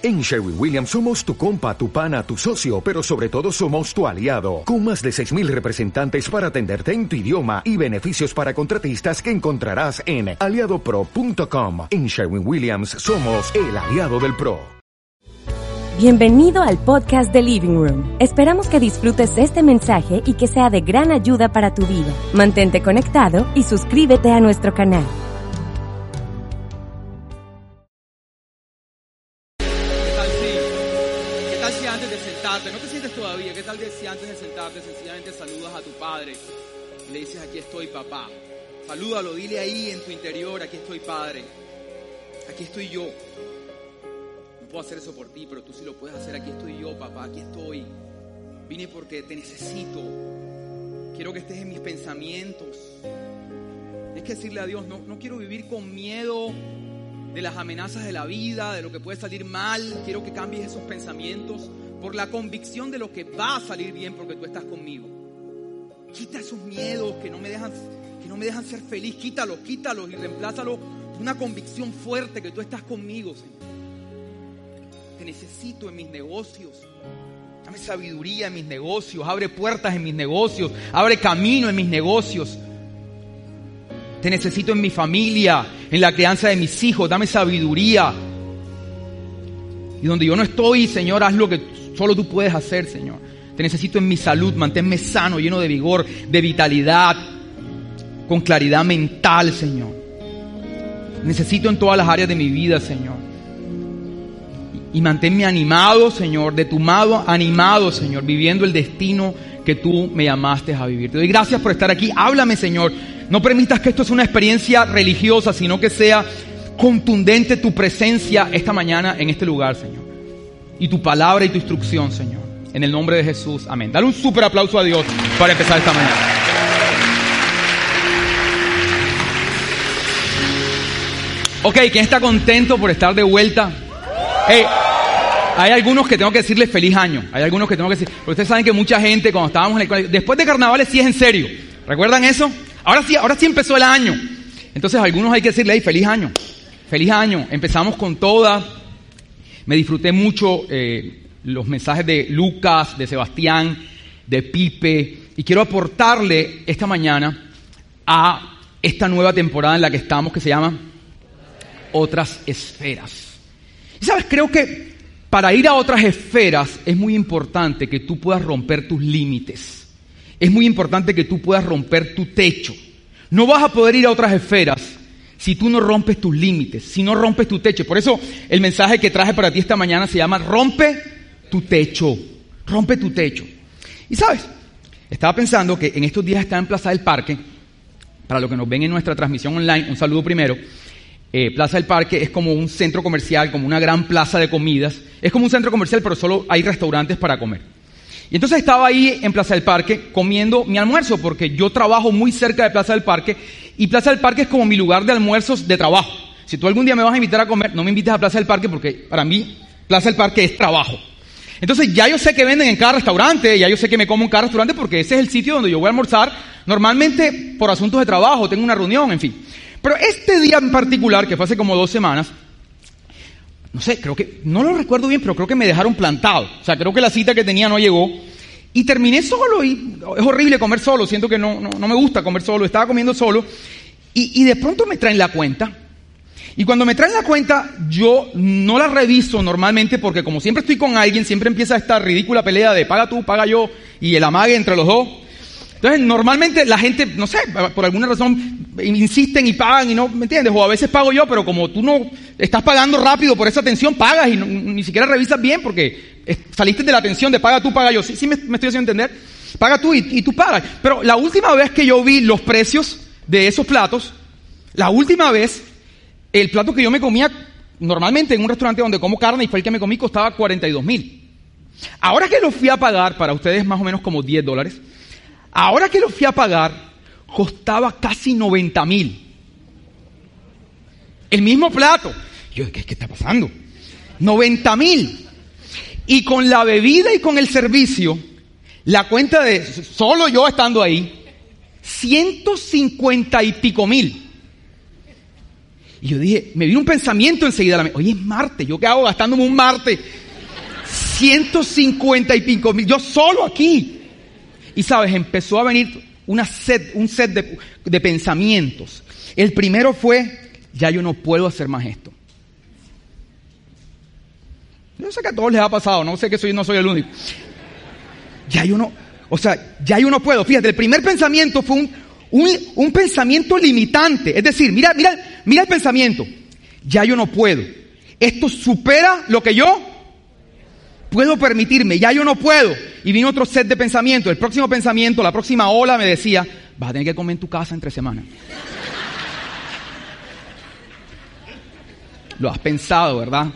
En Sherwin Williams somos tu compa, tu pana, tu socio, pero sobre todo somos tu aliado, con más de 6.000 representantes para atenderte en tu idioma y beneficios para contratistas que encontrarás en aliadopro.com. En Sherwin Williams somos el aliado del PRO. Bienvenido al podcast de Living Room. Esperamos que disfrutes este mensaje y que sea de gran ayuda para tu vida. Mantente conectado y suscríbete a nuestro canal. No te sientes todavía, qué tal si antes de sentarte sencillamente saludas a tu padre y le dices aquí estoy papá? Salúdalo, dile ahí en tu interior, aquí estoy padre, aquí estoy yo. No puedo hacer eso por ti, pero tú sí lo puedes hacer, aquí estoy yo papá, aquí estoy. Vine porque te necesito, quiero que estés en mis pensamientos. Tienes que decirle a Dios, no, no quiero vivir con miedo de las amenazas de la vida, de lo que puede salir mal. Quiero que cambies esos pensamientos por la convicción de lo que va a salir bien porque tú estás conmigo. Quita esos miedos que no me dejan, que no me dejan ser feliz. Quítalos, quítalos y reemplázalos por una convicción fuerte que tú estás conmigo, Señor. Te necesito en mis negocios. Dame sabiduría en mis negocios. Abre puertas en mis negocios. Abre camino en mis negocios. Te necesito en mi familia, en la crianza de mis hijos. Dame sabiduría. Y donde yo no estoy, Señor, haz lo que solo tú puedes hacer, Señor. Te necesito en mi salud. Manténme sano, lleno de vigor, de vitalidad, con claridad mental, Señor. Necesito en todas las áreas de mi vida, Señor. Y manténme animado, Señor, de tu mano animado, Señor, viviendo el destino que tú me llamaste a vivir. Te doy gracias por estar aquí. Háblame, Señor. No permitas que esto sea una experiencia religiosa, sino que sea contundente tu presencia esta mañana en este lugar, Señor. Y tu palabra y tu instrucción, Señor. En el nombre de Jesús. Amén. Dale un súper aplauso a Dios para empezar esta mañana. Ok, ¿quién está contento por estar de vuelta? Hey, hay algunos que tengo que decirles feliz año. Hay algunos que tengo que decir. Pero ustedes saben que mucha gente, cuando estábamos en el colegio, después de carnavales sí es en serio. ¿Recuerdan eso? Ahora sí, ahora sí empezó el año. Entonces, algunos hay que decirle, feliz año. Feliz año. Empezamos con toda. Me disfruté mucho eh, los mensajes de Lucas, de Sebastián, de Pipe. Y quiero aportarle esta mañana a esta nueva temporada en la que estamos, que se llama Otras Esferas. Y sabes, creo que para ir a otras esferas es muy importante que tú puedas romper tus límites. Es muy importante que tú puedas romper tu techo. No vas a poder ir a otras esferas si tú no rompes tus límites, si no rompes tu techo. Por eso el mensaje que traje para ti esta mañana se llama rompe tu techo. Rompe tu techo. Y sabes, estaba pensando que en estos días está en Plaza del Parque, para los que nos ven en nuestra transmisión online, un saludo primero. Eh, plaza del Parque es como un centro comercial, como una gran plaza de comidas. Es como un centro comercial, pero solo hay restaurantes para comer. Y entonces estaba ahí en Plaza del Parque comiendo mi almuerzo, porque yo trabajo muy cerca de Plaza del Parque, y Plaza del Parque es como mi lugar de almuerzos de trabajo. Si tú algún día me vas a invitar a comer, no me invites a Plaza del Parque, porque para mí Plaza del Parque es trabajo. Entonces ya yo sé que venden en cada restaurante, ya yo sé que me como en cada restaurante, porque ese es el sitio donde yo voy a almorzar, normalmente por asuntos de trabajo, tengo una reunión, en fin. Pero este día en particular, que fue hace como dos semanas, no sé, creo que, no lo recuerdo bien, pero creo que me dejaron plantado. O sea, creo que la cita que tenía no llegó. Y terminé solo y es horrible comer solo, siento que no, no, me gusta comer solo, estaba comiendo solo. Y, y de pronto me traen la cuenta. Y cuando me traen la cuenta, yo no la reviso normalmente porque como siempre estoy con alguien, siempre empieza esta ridícula pelea de paga tú, paga yo y el amague entre los dos. Entonces, normalmente la gente, no sé, por alguna razón insisten y pagan y no, ¿me entiendes? O a veces pago yo, pero como tú no estás pagando rápido por esa atención, pagas y ni siquiera revisas bien porque saliste de la atención de paga tú, paga yo. Sí, sí me, me estoy haciendo entender. Paga tú y, y tú pagas. Pero la última vez que yo vi los precios de esos platos, la última vez, el plato que yo me comía normalmente en un restaurante donde como carne y fue el que me comí costaba 42 mil. Ahora que lo fui a pagar, para ustedes más o menos como 10 dólares, Ahora que lo fui a pagar, costaba casi 90 mil. El mismo plato. Yo, ¿qué, qué está pasando? 90 mil. Y con la bebida y con el servicio, la cuenta de, solo yo estando ahí, 150 y pico mil. Y yo dije, me vino un pensamiento enseguida a la mente. Oye, es Marte, ¿yo qué hago gastándome un Marte? 150 y pico mil, yo solo aquí. Y sabes, empezó a venir una set, un set de, de pensamientos. El primero fue, ya yo no puedo hacer más esto. Yo sé que a todos les ha pasado, no sé que soy, no soy el único. Ya yo no, o sea, ya yo no puedo. Fíjate, el primer pensamiento fue un, un, un pensamiento limitante. Es decir, mira, mira, mira el pensamiento. Ya yo no puedo. Esto supera lo que yo puedo permitirme. Ya yo no puedo. Y vino otro set de pensamientos. El próximo pensamiento, la próxima ola me decía, vas a tener que comer en tu casa entre semanas. Lo has pensado, ¿verdad?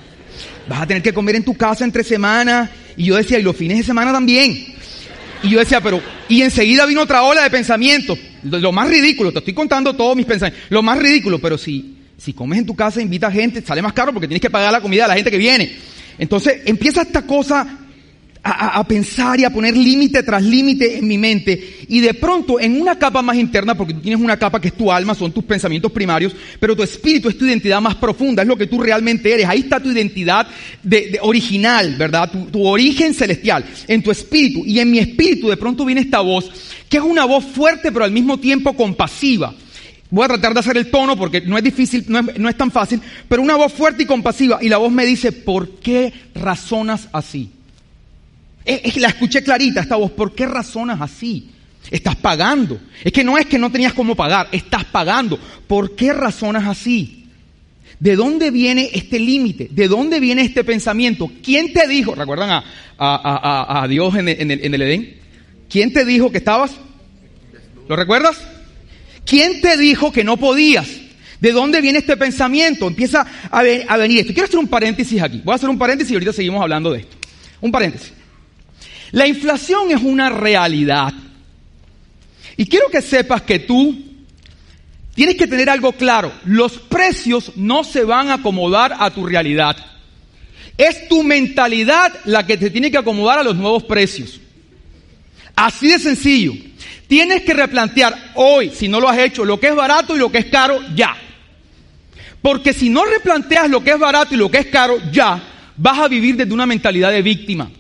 Vas a tener que comer en tu casa entre semanas. Y yo decía, y los fines de semana también. Y yo decía, pero, y enseguida vino otra ola de pensamientos. Lo, más ridículo, te estoy contando todos mis pensamientos. Lo más ridículo, pero si, si comes en tu casa, invita gente, sale más caro porque tienes que pagar la comida a la gente que viene. Entonces empieza esta cosa a, a, pensar y a poner límite tras límite en mi mente. Y de pronto, en una capa más interna, porque tú tienes una capa que es tu alma, son tus pensamientos primarios, pero tu espíritu es tu identidad más profunda, es lo que tú realmente eres. Ahí está tu identidad de, de original, ¿verdad? Tu origen celestial, en tu espíritu. Y en mi espíritu de pronto viene esta voz, que es una voz fuerte, pero al mismo tiempo compasiva. Voy a tratar de hacer el tono porque no es difícil, no es, no es, tan fácil, pero una voz fuerte y compasiva. Y la voz me dice, ¿por qué razonas así? Es, es, la escuché clarita, esta voz, ¿por qué razonas así? Estás pagando. Es que no es que no tenías cómo pagar, estás pagando. ¿Por qué razonas así? ¿De dónde viene este límite? ¿De dónde viene este pensamiento? ¿Quién te dijo? ¿Recuerdan a, a, a, a Dios en el, en, el, en el Edén? ¿Quién te dijo que estabas? ¿Lo recuerdas? ¿Quién te dijo que no podías? ¿De dónde viene este pensamiento? Empieza a, venir esto. Quiero hacer un paréntesis aquí. Voy a hacer un paréntesis y ahorita seguimos hablando de esto. Un paréntesis. La inflación es una realidad. Y quiero que sepas que tú tienes que tener algo claro. Los precios no se van a acomodar a tu realidad. Es tu mentalidad la que te tiene que acomodar a los nuevos precios. Así de sencillo. Tienes que replantear hoy, si no lo has hecho, lo que es barato y lo que es caro ya. Porque si no replanteas lo que es barato y lo que es caro ya, vas a vivir desde una mentalidad de víctima.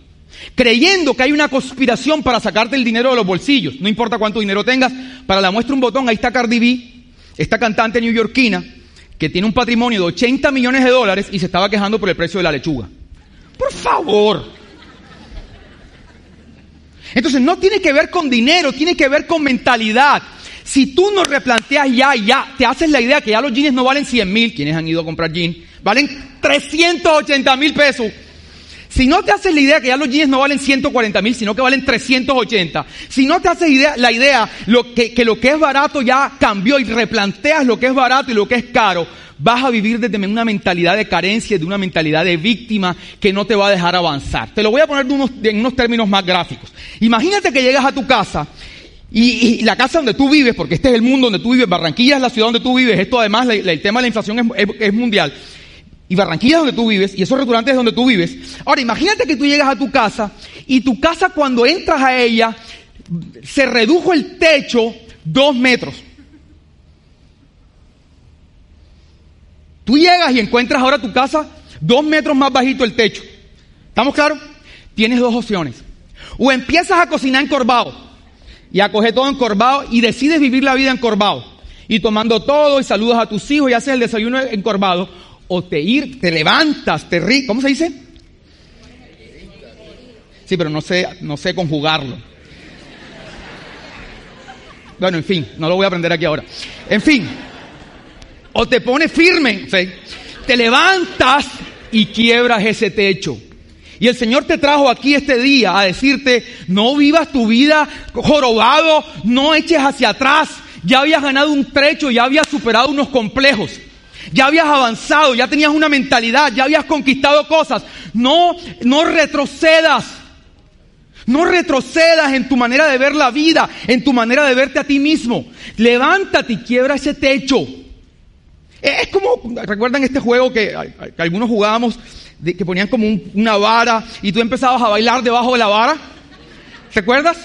Creyendo que hay una conspiración para sacarte el dinero de los bolsillos. No importa cuánto dinero tengas. Para la muestra un botón, ahí está Cardi B, esta cantante neoyorquina, que tiene un patrimonio de 80 millones de dólares y se estaba quejando por el precio de la lechuga. Por favor. Entonces no tiene que ver con dinero, tiene que ver con mentalidad. Si tú no replanteas ya, ya, te haces la idea que ya los jeans no valen 100 mil, quienes han ido a comprar jeans, valen 380 mil pesos. Si no te haces la idea que ya los jeans no valen 140 mil, sino que valen 380. Si no te haces idea, la idea que, que lo que es barato ya cambió y replanteas lo que es barato y lo que es caro, vas a vivir desde una mentalidad de carencia, de una mentalidad de víctima que no te va a dejar avanzar. Te lo voy a poner en unos términos más gráficos. Imagínate que llegas a tu casa y, la casa donde tú vives, porque este es el mundo donde tú vives, Barranquilla es la ciudad donde tú vives, esto además, el tema de la inflación es, es, es mundial. Y Barranquilla es donde tú vives, y esos restaurantes es donde tú vives. Ahora, imagínate que tú llegas a tu casa, y tu casa cuando entras a ella, se redujo el techo dos metros. Tú llegas y encuentras ahora tu casa dos metros más bajito el techo. ¿Estamos claros? Tienes dos opciones. O empiezas a cocinar encorvado y a coger todo encorvado y decides vivir la vida encorvado y tomando todo y saludas a tus hijos y haces el desayuno encorvado o te ir, te levantas, te ríes, ¿cómo se dice? Sí, pero no sé, no sé conjugarlo. Bueno, en fin, no lo voy a aprender aquí ahora. En fin, o te pones firme, te levantas y quiebras ese techo. Y el Señor te trajo aquí este día a decirte, no vivas tu vida jorobado, no eches hacia atrás. Ya habías ganado un trecho, ya habías superado unos complejos. Ya habías avanzado, ya tenías una mentalidad, ya habías conquistado cosas. No, no retrocedas. No retrocedas en tu manera de ver la vida, en tu manera de verte a ti mismo. Levántate y quiebra ese techo. Es como, ¿recuerdan este juego que, algunos jugábamos, que ponían como un, una vara y tú empezabas a bailar debajo de la vara? ¿Recuerdas?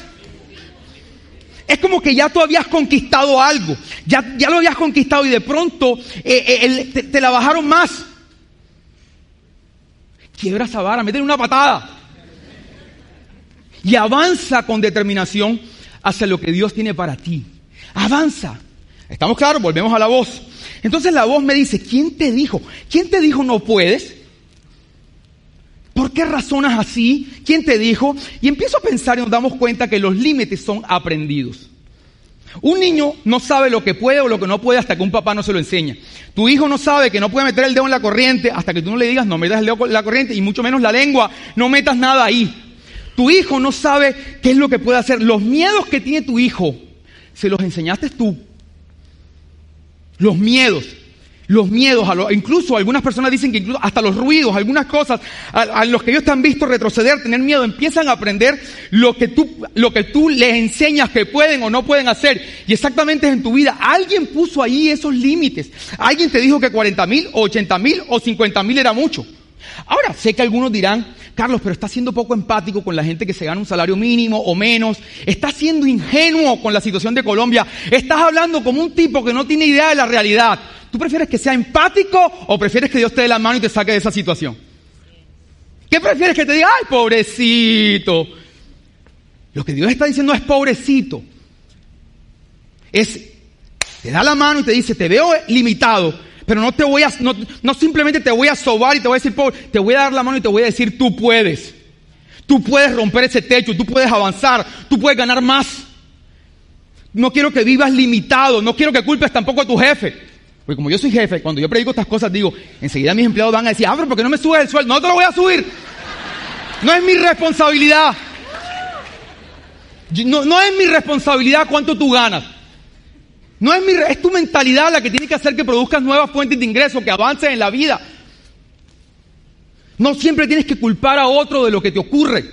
es como que ya tú habías conquistado algo, ya, ya lo habías conquistado y de pronto eh, eh, te, te, la bajaron más. Quiebra esa vara, métele una patada. Y avanza con determinación hacia lo que Dios tiene para ti. Avanza. ¿Estamos claros? Volvemos a la voz. Entonces la voz me dice, ¿quién te dijo? ¿Quién te dijo no puedes? ¿Por qué razonas así? ¿Quién te dijo? Y empiezo a pensar y nos damos cuenta que los límites son aprendidos. Un niño no sabe lo que puede o lo que no puede hasta que un papá no se lo enseña. Tu hijo no sabe que no puede meter el dedo en la corriente hasta que tú no le digas no metas el dedo en la corriente y mucho menos la lengua, no metas nada ahí. Tu hijo no sabe qué es lo que puede hacer. Los miedos que tiene tu hijo, se los enseñaste tú. Los miedos. Los miedos, a incluso algunas personas dicen que incluso hasta los ruidos, algunas cosas a, los que ellos te han visto retroceder, tener miedo, empiezan a aprender lo que tú, lo que tú les enseñas que pueden o no pueden hacer. Y exactamente en tu vida. Alguien puso ahí esos límites. Alguien te dijo que 40 mil o 80 mil o 50 mil era mucho. Ahora, sé que algunos dirán, Carlos, pero estás siendo poco empático con la gente que se gana un salario mínimo o menos. Estás siendo ingenuo con la situación de Colombia. Estás hablando como un tipo que no tiene idea de la realidad. ¿Tú prefieres que sea empático o prefieres que Dios te dé la mano y te saque de esa situación? ¿Qué prefieres que te diga, ay, pobrecito? Lo que Dios está diciendo es pobrecito. Es, te da la mano y te dice, te veo limitado, pero no te voy a, no, no simplemente te voy a sobar y te voy a decir, pobre, te voy a dar la mano y te voy a decir, tú puedes. Tú puedes romper ese techo, tú puedes avanzar, tú puedes ganar más. No quiero que vivas limitado, no quiero que culpes tampoco a tu jefe. Porque como yo soy jefe, cuando yo predico estas cosas, digo, enseguida mis empleados van a decir, ah, pero ¿por qué no me subes el sueldo? No te lo voy a subir. No es mi responsabilidad. No, no es mi responsabilidad cuánto tú ganas. No es, mi, es tu mentalidad la que tiene que hacer que produzcas nuevas fuentes de ingreso, que avances en la vida. No siempre tienes que culpar a otro de lo que te ocurre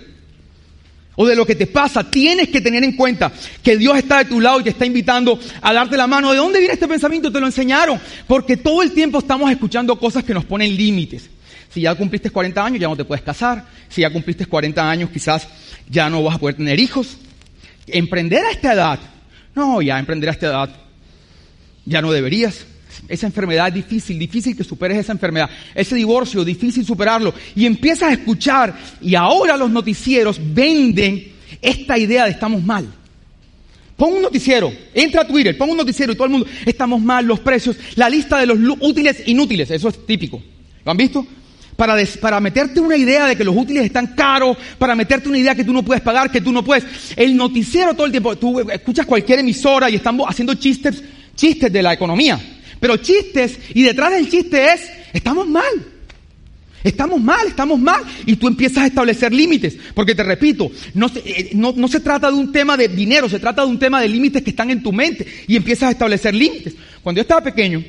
o de lo que te pasa. Tienes que tener en cuenta que Dios está de tu lado y te está invitando a darte la mano. ¿De dónde viene este pensamiento? Te lo enseñaron. Porque todo el tiempo estamos escuchando cosas que nos ponen límites. Si ya cumpliste 40 años, ya no te puedes casar. Si ya cumpliste 40 años, quizás ya no vas a poder tener hijos. Emprender a esta edad. No, ya emprender a esta edad ya no deberías. Esa enfermedad es difícil, difícil que superes esa enfermedad. Ese divorcio, difícil superarlo. Y empiezas a escuchar y ahora los noticieros venden esta idea de estamos mal. Pon un noticiero, entra a Twitter, pon un noticiero y todo el mundo, estamos mal, los precios, la lista de los útiles inútiles, eso es típico. ¿Lo han visto? Para, para, meterte una idea de que los útiles están caros, para meterte una idea que tú no puedes pagar, que tú no puedes. El noticiero todo el tiempo, tú escuchas cualquier emisora y están haciendo chistes chistes de la economía. Pero chistes, y detrás del chiste es, estamos mal. Estamos mal, estamos mal. Y tú empiezas a establecer límites. Porque te repito, no se, eh, no, se trata de un tema de dinero, se trata de un tema de límites que están en tu mente. Y empiezas a establecer límites. Cuando yo estaba pequeño,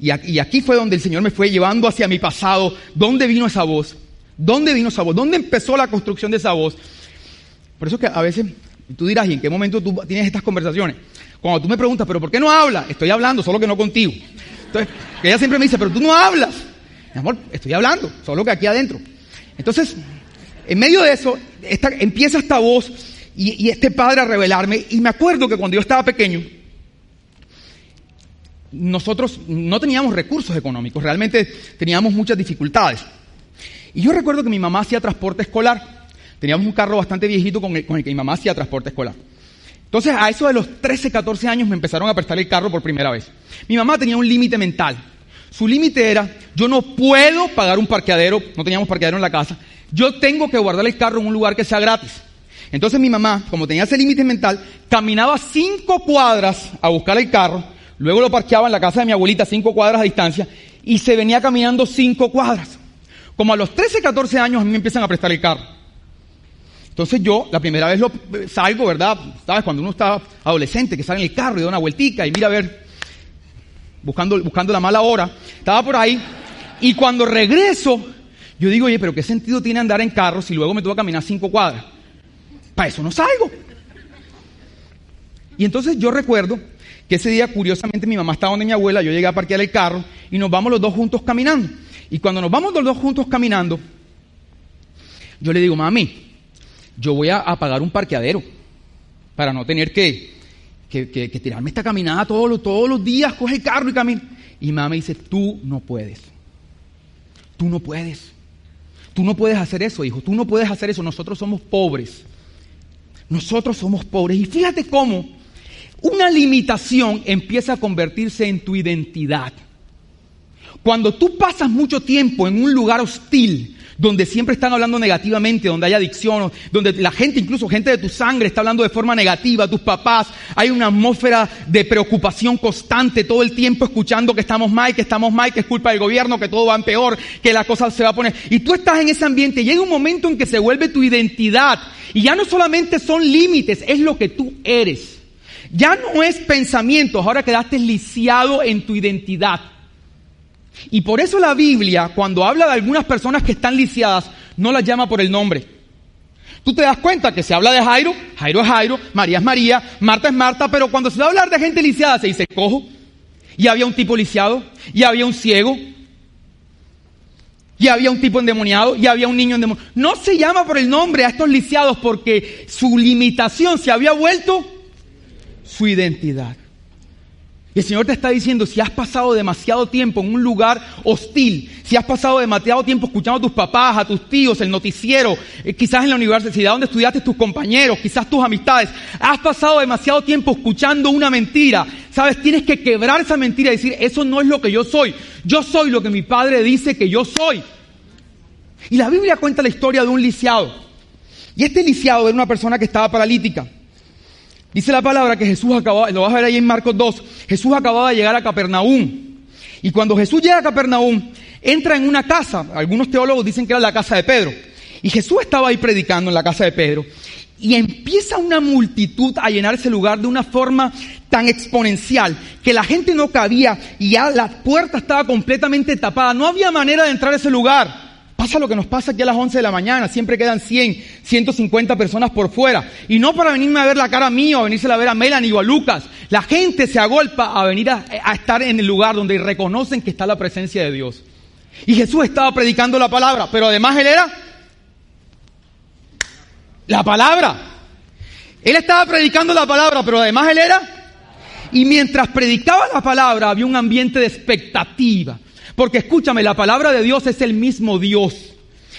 y aquí fue donde el Señor me fue llevando hacia mi pasado, ¿dónde vino esa voz? ¿Dónde vino esa voz? ¿Dónde empezó la construcción de esa voz? Por eso que a veces tú dirás, ¿y en qué momento tú tienes estas conversaciones? Cuando tú me preguntas, ¿pero por qué no hablas? Estoy hablando, solo que no contigo. Entonces, ella siempre me dice, pero tú no hablas. Mi amor, estoy hablando, solo que aquí adentro. Entonces, en medio de eso, empieza esta voz y, y este padre a revelarme. Y me acuerdo que cuando yo estaba pequeño, nosotros no teníamos recursos económicos, realmente teníamos muchas dificultades. Y yo recuerdo que mi mamá hacía transporte escolar. Teníamos un carro bastante viejito con el, que mi mamá hacía transporte escolar. Entonces, a eso de los 13, 14 años me empezaron a prestar el carro por primera vez. Mi mamá tenía un límite mental. Su límite era, yo no puedo pagar un parqueadero, no teníamos parqueadero en la casa, yo tengo que guardar el carro en un lugar que sea gratis. Entonces mi mamá, como tenía ese límite mental, caminaba cinco cuadras a buscar el carro, luego lo parqueaba en la casa de mi abuelita cinco cuadras a distancia y se venía caminando cinco cuadras. Como a los 13, 14 años a mí me empiezan a prestar el carro. Entonces yo, la primera vez lo salgo, ¿verdad? ¿Sabes? Cuando uno está adolescente, que sale en el carro y da una vueltica y mira a ver, buscando, buscando la mala hora, estaba por ahí. Y cuando regreso, yo digo, oye, pero ¿qué sentido tiene andar en carro si luego me tengo que caminar cinco cuadras? Para eso no salgo. Y entonces yo recuerdo que ese día, curiosamente, mi mamá estaba donde mi abuela, yo llegué a parquear el carro y nos vamos los dos juntos caminando. Y cuando nos vamos los dos juntos caminando, yo le digo, mami, yo voy a, pagar un parqueadero para no tener que, que, que, que tirarme esta caminada todos los, todos los días, coge el carro y camina. Y mamá me dice, tú no puedes. Tú no puedes. Tú no puedes hacer eso, hijo. Tú no puedes hacer eso. Nosotros somos pobres. Nosotros somos pobres. Y fíjate cómo una limitación empieza a convertirse en tu identidad. Cuando tú pasas mucho tiempo en un lugar hostil, donde siempre están hablando negativamente, donde hay adicción, donde la gente, incluso gente de tu sangre, está hablando de forma negativa, tus papás, hay una atmósfera de preocupación constante todo el tiempo escuchando que estamos mal, que estamos mal, que es culpa del gobierno, que todo va en peor, que la cosa se va a poner. Y tú estás en ese ambiente, llega un momento en que se vuelve tu identidad, y ya no solamente son límites, es lo que tú eres. Ya no es pensamientos, ahora quedaste lisiado en tu identidad. Y por eso la Biblia, cuando habla de algunas personas que están lisiadas, no las llama por el nombre. Tú te das cuenta que se habla de Jairo, Jairo es Jairo, María es María, Marta es Marta, pero cuando se va a hablar de gente lisiada se dice cojo, y había un tipo lisiado, y había un ciego, y había un tipo endemoniado, y había un niño endemoniado. No se llama por el nombre a estos lisiados porque su limitación se había vuelto su identidad. Y el Señor te está diciendo, si has pasado demasiado tiempo en un lugar hostil, si has pasado demasiado tiempo escuchando a tus papás, a tus tíos, el noticiero, eh, quizás en la universidad donde estudiaste tus compañeros, quizás tus amistades, has pasado demasiado tiempo escuchando una mentira, sabes, tienes que quebrar esa mentira y decir, eso no es lo que yo soy, yo soy lo que mi padre dice que yo soy. Y la Biblia cuenta la historia de un lisiado. Y este lisiado era una persona que estaba paralítica. Dice la palabra que Jesús acababa, lo vas a ver ahí en Marcos 2, Jesús acababa de llegar a Capernaum. Y cuando Jesús llega a Capernaum, entra en una casa, algunos teólogos dicen que era la casa de Pedro. Y Jesús estaba ahí predicando en la casa de Pedro. Y empieza una multitud a llenar ese lugar de una forma tan exponencial que la gente no cabía y ya la puerta estaba completamente tapada. No había manera de entrar a ese lugar. Pasa lo que nos pasa aquí a las 11 de la mañana, siempre quedan 100, 150 personas por fuera. Y no para venirme a ver la cara mía o venirse a ver a Melanie o a Lucas. La gente se agolpa a venir a estar en el lugar donde reconocen que está la presencia de Dios. Y Jesús estaba predicando la palabra, pero además él era la palabra. Él estaba predicando la palabra, pero además él era. Y mientras predicaba la palabra había un ambiente de expectativa. Porque escúchame, la palabra de Dios es el mismo Dios.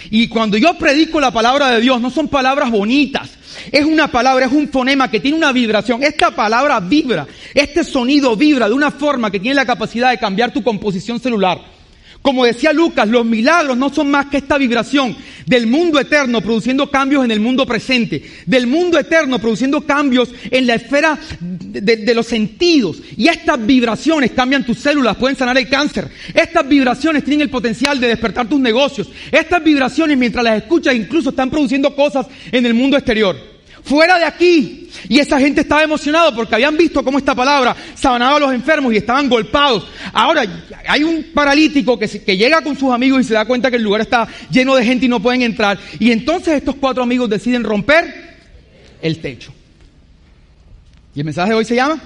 Y cuando yo predico la palabra de Dios, no son palabras bonitas. Es una palabra, es un fonema que tiene una vibración. Esta palabra vibra. Este sonido vibra de una forma que tiene la capacidad de cambiar tu composición celular. Como decía Lucas, los milagros no son más que esta vibración del mundo eterno produciendo cambios en el mundo presente, del mundo eterno produciendo cambios en la esfera de, de, los sentidos. Y estas vibraciones cambian tus células, pueden sanar el cáncer. Estas vibraciones tienen el potencial de despertar tus negocios. Estas vibraciones, mientras las escuchas, incluso están produciendo cosas en el mundo exterior fuera de aquí. Y esa gente estaba emocionada porque habían visto cómo esta palabra sanaba a los enfermos y estaban golpados. Ahora hay un paralítico que, que llega con sus amigos y se da cuenta que el lugar está lleno de gente y no pueden entrar. Y entonces estos cuatro amigos deciden romper el techo. ¿Y el mensaje de hoy se llama?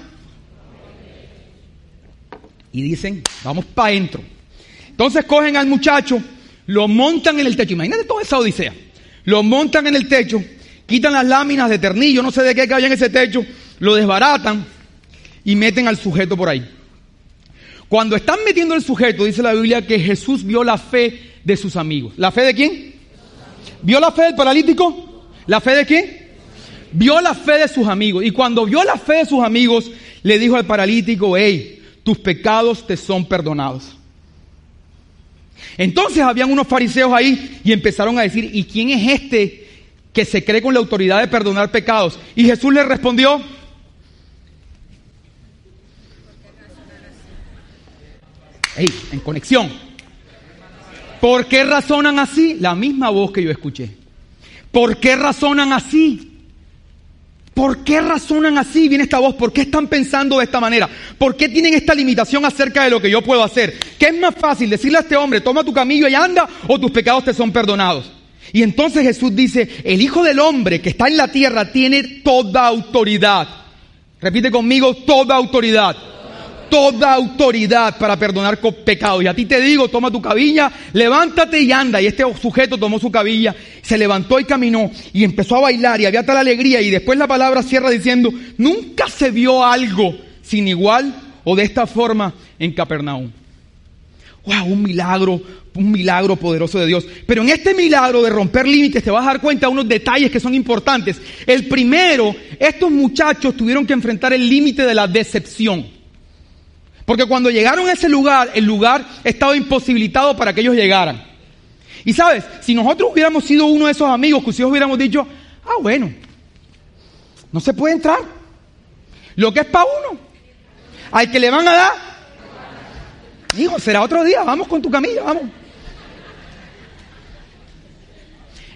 Y dicen, vamos para adentro. Entonces cogen al muchacho, lo montan en el techo. Imagínate toda esa odisea. Lo montan en el techo quitan las láminas de ternillo, no sé de qué que había en ese techo, lo desbaratan y meten al sujeto por ahí. Cuando están metiendo el sujeto, dice la Biblia que Jesús vio la fe de sus amigos. ¿La fe de quién? ¿Vio la fe del paralítico? ¿La fe de quién? Vio la fe de sus amigos. Y cuando vio la fe de sus amigos, le dijo al paralítico, hey, tus pecados te son perdonados. Entonces habían unos fariseos ahí y empezaron a decir, ¿y quién es este que se cree con la autoridad de perdonar pecados. Y Jesús le respondió, hey, en conexión. ¿Por qué razonan así? La misma voz que yo escuché. ¿Por qué razonan así? ¿Por qué razonan así? Viene esta voz. ¿Por qué están pensando de esta manera? ¿Por qué tienen esta limitación acerca de lo que yo puedo hacer? ¿Qué es más fácil decirle a este hombre, toma tu camillo y anda, o tus pecados te son perdonados? Y entonces Jesús dice, el Hijo del Hombre que está en la tierra tiene toda autoridad. Repite conmigo, toda autoridad. toda autoridad para perdonar pecados. Y a ti te digo, toma tu cabilla, levántate y anda. Y este sujeto tomó su cabilla, se levantó y caminó y empezó a bailar y había tal alegría. Y después la palabra cierra diciendo, nunca se vio algo sin igual o de esta forma en Capernaum. ¡Wow! Un milagro, un milagro poderoso de Dios. Pero en este milagro de romper límites te vas a dar cuenta de unos detalles que son importantes. El primero, estos muchachos tuvieron que enfrentar el límite de la decepción. Porque cuando llegaron a ese lugar, el lugar estaba imposibilitado para que ellos llegaran. Y sabes, si nosotros hubiéramos sido uno de esos amigos que si hubiéramos dicho, ah, bueno, no se puede entrar. Lo que es para uno, al que le van a dar, Hijo, será otro día, vamos con tu camilla, vamos.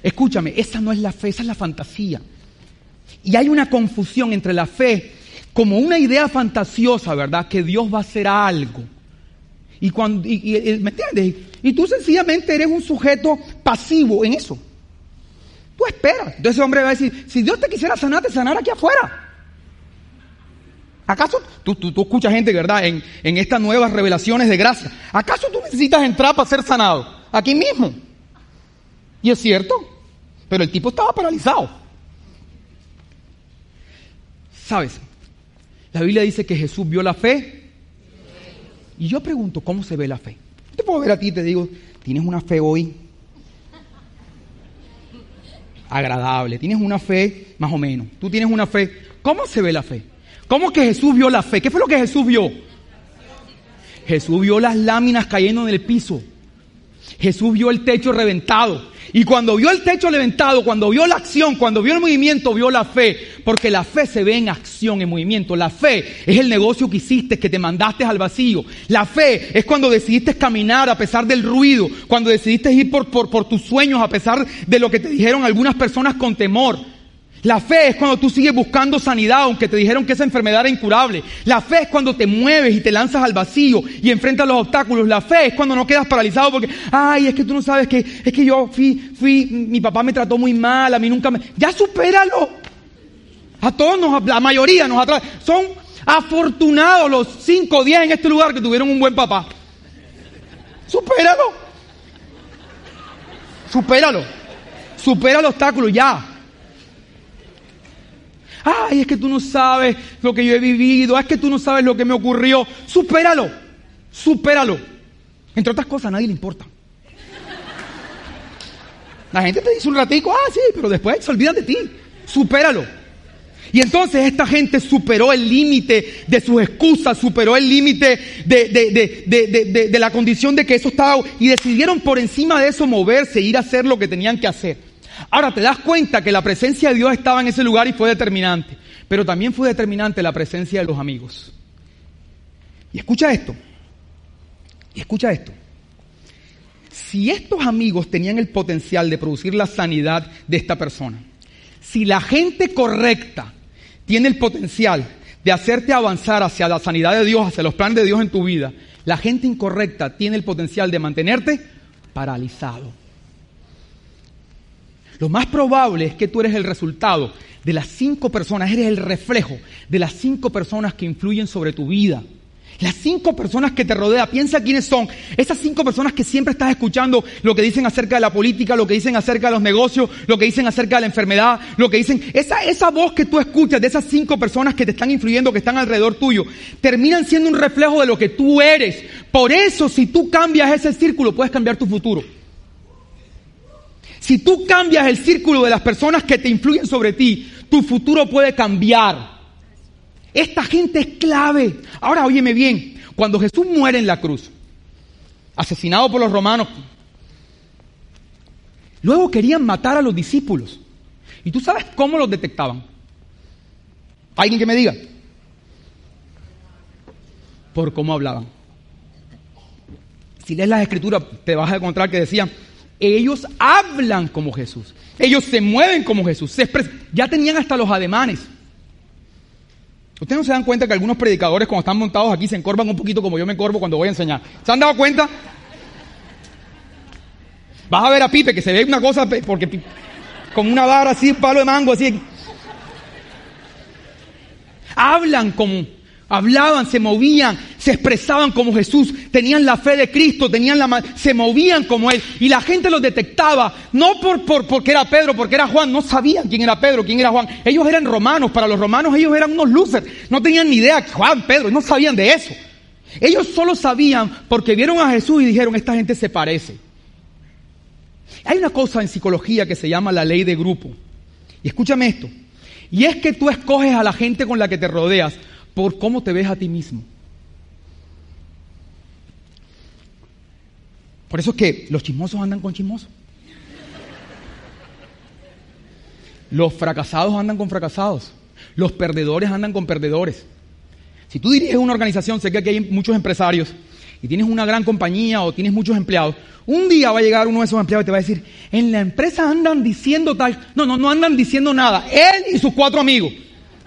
Escúchame, esa no es la fe, esa es la fantasía. Y hay una confusión entre la fe como una idea fantasiosa, ¿verdad? Que Dios va a hacer algo. Y, cuando, y, ¿Me entiendes? Y tú sencillamente eres un sujeto pasivo en eso. Tú esperas. Entonces ese hombre va a decir, si Dios te quisiera sanar, te sanara aquí afuera. ¿Acaso tú, tú, escuchas gente, verdad, en, en estas nuevas revelaciones de gracia? ¿Acaso tú necesitas entrar para ser sanado? Aquí mismo. Y es cierto, pero el tipo estaba paralizado. ¿Sabes? La Biblia dice que Jesús vio la fe. Y yo pregunto, ¿cómo se ve la fe? Te puedo ver a ti y te digo, tienes una fe hoy agradable, tienes una fe más o menos. Tú tienes una fe. ¿Cómo se ve la fe? ¿Cómo que Jesús vio la fe? ¿Qué fue lo que Jesús vio? Jesús vio las láminas cayendo en el piso. Jesús vio el techo reventado. Y cuando vio el techo reventado, cuando vio la acción, cuando vio el movimiento, vio la fe. Porque la fe se ve en acción, en movimiento. La fe es el negocio que hiciste, que te mandaste al vacío. La fe es cuando decidiste caminar a pesar del ruido. Cuando decidiste ir por, por, por tus sueños a pesar de lo que te dijeron algunas personas con temor. La fe es cuando tú sigues buscando sanidad, aunque te dijeron que esa enfermedad era incurable. La fe es cuando te mueves y te lanzas al vacío y enfrentas los obstáculos. La fe es cuando no quedas paralizado porque, ay, es que tú no sabes que, es que yo fui, fui, mi papá me trató muy mal, a mí nunca me... Ya supéralo. A todos nos, la mayoría nos atrae. Son afortunados los cinco o en este lugar que tuvieron un buen papá. Supéralo. Supéralo. Supera el obstáculo ya. Ay, es que tú no sabes lo que yo he vivido, es que tú no sabes lo que me ocurrió. Supéralo, supéralo. Entre otras cosas, a nadie le importa. La gente te dice un ratico, ah, sí, pero después se olvidan de ti. Supéralo. Y entonces esta gente superó el límite de sus excusas, superó el límite de, de, de, la condición de que eso estaba, y decidieron por encima de eso moverse, ir a hacer lo que tenían que hacer. Ahora te das cuenta que la presencia de Dios estaba en ese lugar y fue determinante, pero también fue determinante la presencia de los amigos. Y escucha esto, escucha esto. Si estos amigos tenían el potencial de producir la sanidad de esta persona, si la gente correcta tiene el potencial de hacerte avanzar hacia la sanidad de Dios, hacia los planes de Dios en tu vida, la gente incorrecta tiene el potencial de mantenerte paralizado. Lo más probable es que tú eres el resultado de las cinco personas, eres el reflejo de las cinco personas que influyen sobre tu vida. Las cinco personas que te rodean, piensa quiénes son. Esas cinco personas que siempre estás escuchando lo que dicen acerca de la política, lo que dicen acerca de los negocios, lo que dicen acerca de la enfermedad, lo que dicen. Esa, esa voz que tú escuchas de esas cinco personas que te están influyendo, que están alrededor tuyo, terminan siendo un reflejo de lo que tú eres. Por eso, si tú cambias ese círculo, puedes cambiar tu futuro. Si tú cambias el círculo de las personas que te influyen sobre ti, tu futuro puede cambiar. Esta gente es clave. Ahora, óyeme bien, cuando Jesús muere en la cruz, asesinado por los romanos, luego querían matar a los discípulos. ¿Y tú sabes cómo los detectaban? ¿Alguien que me diga? Por cómo hablaban. Si lees las escrituras, te vas a encontrar que decían, ellos hablan como Jesús. Ellos se mueven como Jesús. Ya tenían hasta los ademanes. Ustedes no se dan cuenta que algunos predicadores cuando están montados aquí se encorvan un poquito como yo me encorvo cuando voy a enseñar. ¿Se han dado cuenta? Vas a ver a Pipe que se ve una cosa porque con una vara así, palo de mango así. Hablan como, Hablaban, se movían, se expresaban como Jesús, tenían la fe de Cristo, tenían la se movían como Él. Y la gente los detectaba, no por, por, porque era Pedro, porque era Juan, no sabían quién era Pedro, quién era Juan. Ellos eran romanos, para los romanos ellos eran unos losers, no tenían ni idea, Juan, Pedro, no sabían de eso. Ellos solo sabían porque vieron a Jesús y dijeron, esta gente se parece. Hay una cosa en psicología que se llama la ley de grupo. Y escúchame esto. Y es que tú escoges a la gente con la que te rodeas por cómo te ves a ti mismo. Por eso es que los chismosos andan con chismosos. Los fracasados andan con fracasados. Los perdedores andan con perdedores. Si tú diriges una organización, sé que aquí hay muchos empresarios y tienes una gran compañía o tienes muchos empleados, un día va a llegar uno de esos empleados y te va a decir, en la empresa andan diciendo tal. No, no, no andan diciendo nada. Él y sus cuatro amigos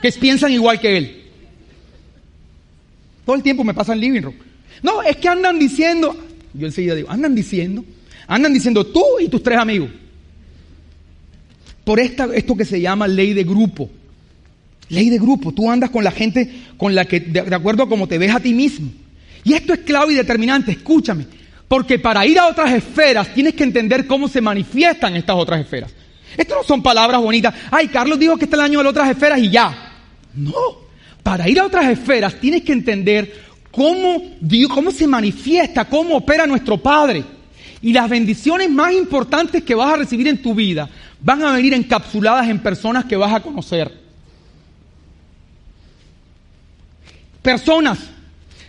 que piensan igual que él. Todo el tiempo me pasa en living room. No, es que andan diciendo, yo enseguida digo, andan diciendo, andan diciendo tú y tus tres amigos. Por esta, esto que se llama ley de grupo. Ley de grupo. Tú andas con la gente con la que, de, acuerdo a cómo te ves a ti mismo. Y esto es clave y determinante. Escúchame. Porque para ir a otras esferas tienes que entender cómo se manifiestan estas otras esferas. Estas no son palabras bonitas. Ay, Carlos dijo que está el año de las otras esferas y ya. No para ir a otras esferas tienes que entender cómo cómo se manifiesta, cómo opera nuestro Padre. Y las bendiciones más importantes que vas a recibir en tu vida van a venir encapsuladas en personas que vas a conocer. Personas,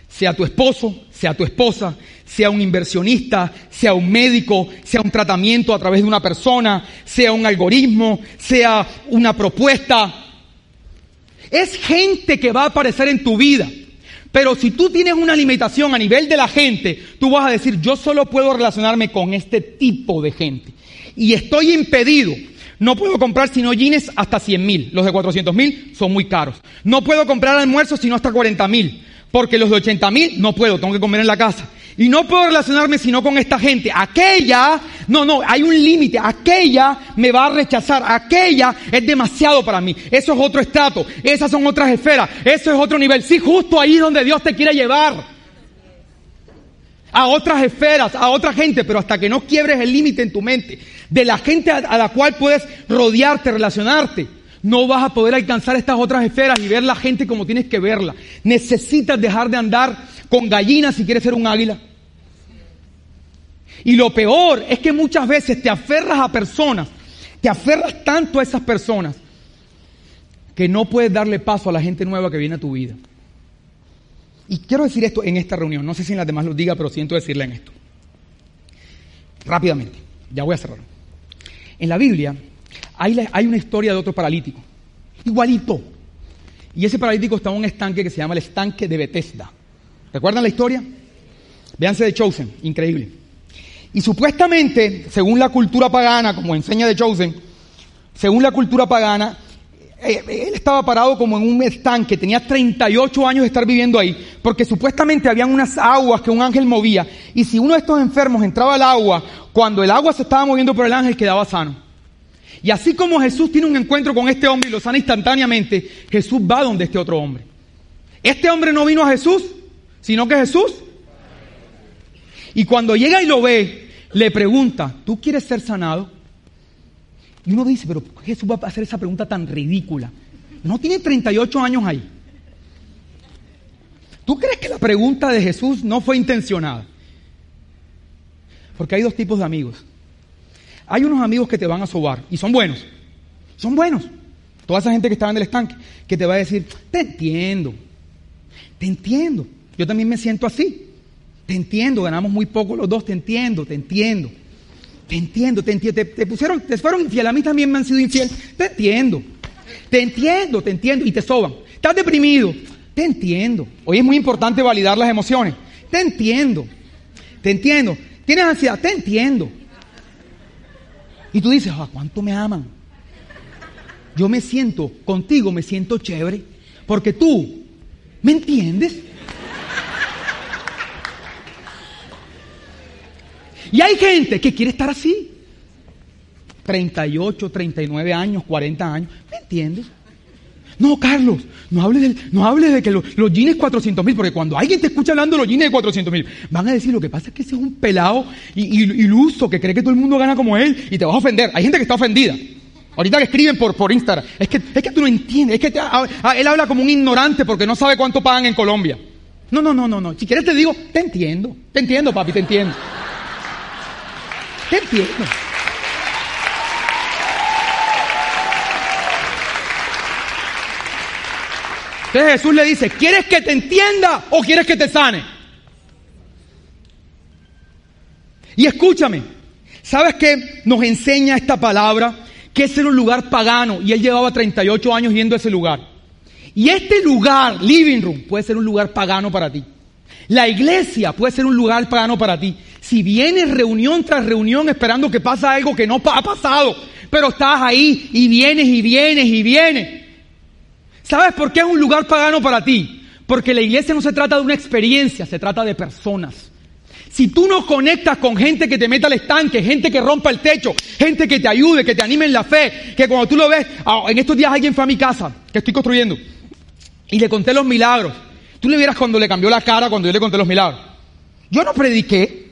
sea tu esposo, sea tu esposa, sea un inversionista, sea un médico, sea un tratamiento a través de una persona, sea un algoritmo, sea una propuesta, es gente que va a aparecer en tu vida. Pero si tú tienes una limitación a nivel de la gente, tú vas a decir, yo solo puedo relacionarme con este tipo de gente. Y estoy impedido. No puedo comprar sino jeans hasta 100 mil. Los de 400 mil son muy caros. No puedo comprar almuerzos sino hasta 40 mil. Porque los de 80 mil no puedo, tengo que comer en la casa. Y no puedo relacionarme sino con esta gente. Aquella, no, no, hay un límite. Aquella me va a rechazar. Aquella es demasiado para mí. Eso es otro estrato. Esas son otras esferas. Eso es otro nivel. Sí, justo ahí donde Dios te quiere llevar. A otras esferas, a otra gente, pero hasta que no quiebres el límite en tu mente de la gente a la cual puedes rodearte, relacionarte, no vas a poder alcanzar estas otras esferas y ver la gente como tienes que verla. Necesitas dejar de andar con gallinas si quieres ser un águila. Y lo peor es que muchas veces te aferras a personas, te aferras tanto a esas personas, que no puedes darle paso a la gente nueva que viene a tu vida. Y quiero decir esto en esta reunión, no sé si en las demás lo diga, pero siento decirle en esto. Rápidamente, ya voy a cerrar. En la Biblia hay, hay una historia de otro paralítico, igualito. Y ese paralítico está en un estanque que se llama el estanque de Bethesda. ¿Recuerdan la historia? Véanse de Chosen, increíble. Y supuestamente, según la cultura pagana, como enseña de Chosen, según la cultura pagana, eh, él estaba parado como en un estanque, tenía 38 años de estar viviendo ahí, porque supuestamente habían unas aguas que un ángel movía, y si uno de estos enfermos entraba al agua, cuando el agua se estaba moviendo por el ángel quedaba sano. Y así como Jesús tiene un encuentro con este hombre y lo sana instantáneamente, Jesús va donde este otro hombre. Este hombre no vino a Jesús, sino que Jesús y cuando llega y lo ve, le pregunta, ¿tú quieres ser sanado? Y uno dice, pero Jesús va a hacer esa pregunta tan ridícula. No tiene 38 años ahí. ¿Tú crees que la pregunta de Jesús no fue intencionada? Porque hay dos tipos de amigos. Hay unos amigos que te van a sobar y son buenos. Son buenos. Toda esa gente que estaba en el estanque, que te va a decir, te entiendo, te entiendo. Yo también me siento así. Te entiendo, ganamos muy poco los dos, te entiendo, te entiendo. Te entiendo, te entiendo. Te, pusieron, te fueron infiel, a mí también me han sido infiel. Te entiendo. Te entiendo, te entiendo. Y te soban. Estás deprimido. Te entiendo. Hoy es muy importante validar las emociones. Te entiendo. Te entiendo. Tienes ansiedad. Te entiendo. Y tú dices, ah, ¿cuánto me aman? Yo me siento, contigo me siento chévere. Porque tú, ¿me entiendes? Y hay gente que quiere estar así. 38, 39 años, 40 años. ¿Me entiendes? No, Carlos, no hables, del, no hables de que los, los jeans 400 mil, porque cuando alguien te escucha hablando de los jeans de 400 mil, van a decir, lo que pasa es que ese es un pelado iluso que cree que todo el mundo gana como él y te vas a ofender. Hay gente que está ofendida. Ahorita que escriben por, por Instagram, es que, es que tú no entiendes, es que él habla como un ignorante porque no sabe cuánto pagan en Colombia. No, no, no, no, no. Si quieres te digo, te entiendo, te entiendo, papi, te entiendo. Te entiendo. Entonces Jesús le dice, ¿quieres que te entienda o quieres que te sane? Y escúchame, ¿sabes qué nos enseña esta palabra? Que es un lugar pagano y él llevaba 38 años yendo a ese lugar. Y este lugar, living room, puede ser un lugar pagano para ti. La iglesia puede ser un lugar pagano para ti. Si vienes reunión tras reunión esperando que pase algo que no ha pasado, pero estás ahí y vienes y vienes y vienes. ¿Sabes por qué es un lugar pagano para ti? Porque la iglesia no se trata de una experiencia, se trata de personas. Si tú no conectas con gente que te meta al estanque, gente que rompa el techo, gente que te ayude, que te anime en la fe, que cuando tú lo ves, en estos días alguien fue a mi casa, que estoy construyendo, y le conté los milagros. Tú le vieras cuando le cambió la cara cuando yo le conté los milagros. Yo no prediqué,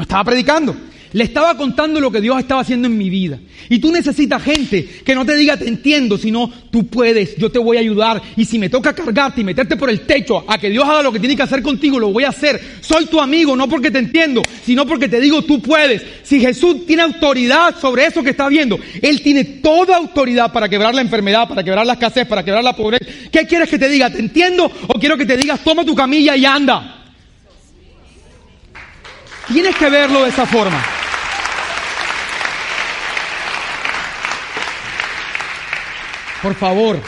no estaba predicando. Le estaba contando lo que Dios estaba haciendo en mi vida. Y tú necesitas gente que no te diga te entiendo, sino tú puedes, yo te voy a ayudar. Y si me toca cargarte y meterte por el techo a que Dios haga lo que tiene que hacer contigo, lo voy a hacer. Soy tu amigo, no porque te entiendo, sino porque te digo tú puedes. Si Jesús tiene autoridad sobre eso que está viendo, Él tiene toda autoridad para quebrar la enfermedad, para quebrar la escasez, para quebrar la pobreza. ¿Qué quieres que te diga? ¿Te entiendo? ¿O quiero que te digas toma tu camilla y anda? Tienes que verlo de esa forma. Por favor,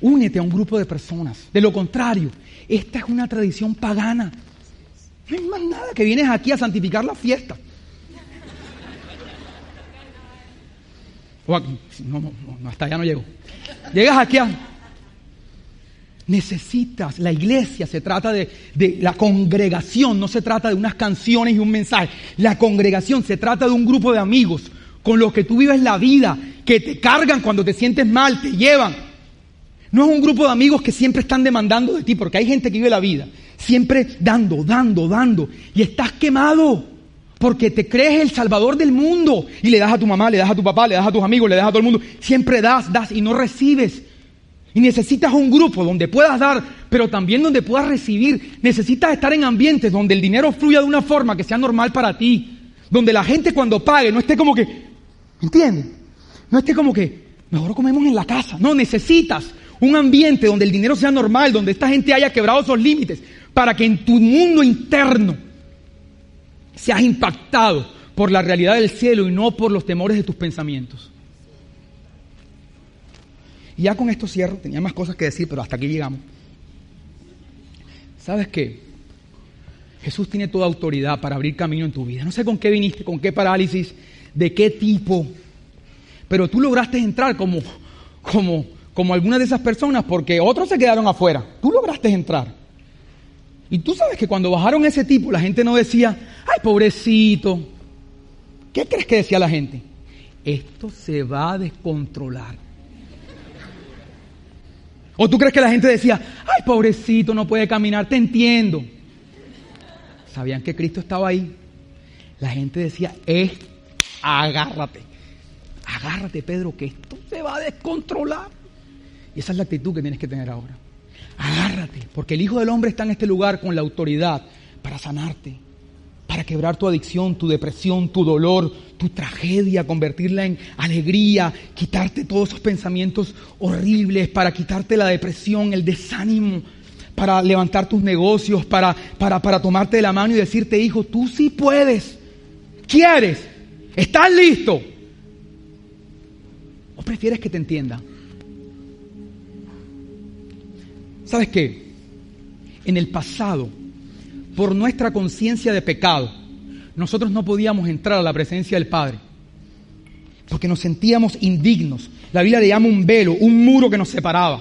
únete a un grupo de personas. De lo contrario, esta es una tradición pagana. No hay más nada que vienes aquí a santificar la fiesta. O no, no, no, hasta allá no llego. Llegas aquí a... Necesitas, la iglesia se trata de, la congregación, no se trata de unas canciones y un mensaje. La congregación se trata de un grupo de amigos con los que tú vives la vida, que te cargan cuando te sientes mal, te llevan. No es un grupo de amigos que siempre están demandando de ti, porque hay gente que vive la vida, siempre dando, dando, dando, y estás quemado, porque te crees el salvador del mundo, y le das a tu mamá, le das a tu papá, le das a tus amigos, le das a todo el mundo, siempre das, das y no recibes. Y necesitas un grupo donde puedas dar, pero también donde puedas recibir. Necesitas estar en ambientes donde el dinero fluya de una forma que sea normal para ti. Donde la gente cuando pague no esté como que, ¿entiendes? No esté como que, mejor comemos en la casa. No, necesitas un ambiente donde el dinero sea normal, donde esta gente haya quebrado esos límites, para que en tu mundo interno seas impactado por la realidad del cielo y no por los temores de tus pensamientos. Y ya con esto cierro, tenía más cosas que decir, pero hasta aquí llegamos. ¿Sabes qué? Jesús tiene toda autoridad para abrir camino en tu vida. No sé con qué viniste, con qué parálisis, de qué tipo, pero tú lograste entrar como, como, como algunas de esas personas porque otros se quedaron afuera. Tú lograste entrar. Y tú sabes que cuando bajaron ese tipo, la gente no decía, ay, pobrecito. ¿Qué crees que decía la gente? Esto se va a descontrolar. ¿O tú crees que la gente decía, ay, pobrecito, no puede caminar, te entiendo? Sabían que Cristo estaba ahí. La gente decía, es, agárrate. Agárrate, Pedro, que esto se va a descontrolar. Y esa es la actitud que tienes que tener ahora. Agárrate, porque el Hijo del Hombre está en este lugar con la autoridad para sanarte, para quebrar tu adicción, tu depresión, tu dolor, tu tragedia, convertirla en alegría, quitarte todos esos pensamientos horribles, para quitarte la depresión, el desánimo, para levantar tus negocios, para, para, para tomarte de la mano y decirte, hijo, tú sí puedes, quieres, estás listo. ¿O prefieres que te entienda? ¿Sabes qué? En el pasado, por nuestra conciencia de pecado, nosotros no podíamos entrar a la presencia del Padre. Porque nos sentíamos indignos. La Biblia le llama un velo, un muro que nos separaba.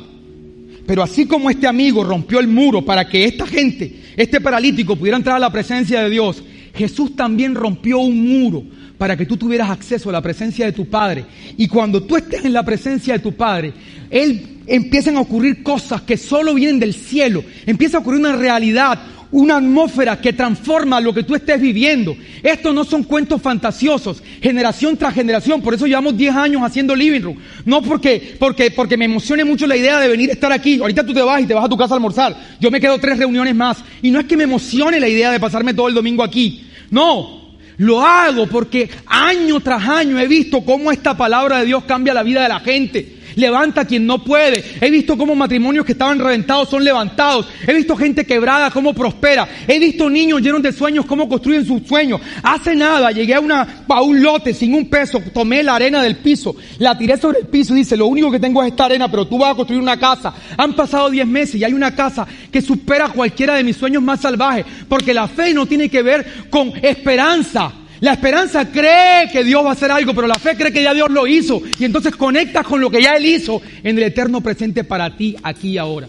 Pero así como este amigo rompió el muro para que esta gente, este paralítico pudiera entrar a la presencia de Dios, Jesús también rompió un muro para que tú tuvieras acceso a la presencia de tu Padre. Y cuando tú estés en la presencia de tu Padre, Él empiezan a ocurrir cosas que solo vienen del cielo. Empieza a ocurrir una realidad, una atmósfera que transforma lo que tú estés viviendo. Estos no son cuentos fantasiosos, generación tras generación. Por eso llevamos 10 años haciendo Living Room. No porque, porque, porque me emocione mucho la idea de venir a estar aquí. Ahorita tú te vas y te vas a tu casa a almorzar. Yo me quedo tres reuniones más. Y no es que me emocione la idea de pasarme todo el domingo aquí. No. Lo hago porque año tras año he visto cómo esta palabra de Dios cambia la vida de la gente levanta a quien no puede. He visto cómo matrimonios que estaban reventados son levantados. He visto gente quebrada cómo prospera. He visto niños llenos de sueños cómo construyen sus sueños. Hace nada llegué a, una, a un lote sin un peso, tomé la arena del piso, la tiré sobre el piso y dice, lo único que tengo es esta arena, pero tú vas a construir una casa. Han pasado 10 meses y hay una casa que supera cualquiera de mis sueños más salvajes, porque la fe no tiene que ver con esperanza. La esperanza cree que Dios va a hacer algo, pero la fe cree que ya Dios lo hizo. Y entonces conectas con lo que ya Él hizo en el eterno presente para ti aquí y ahora.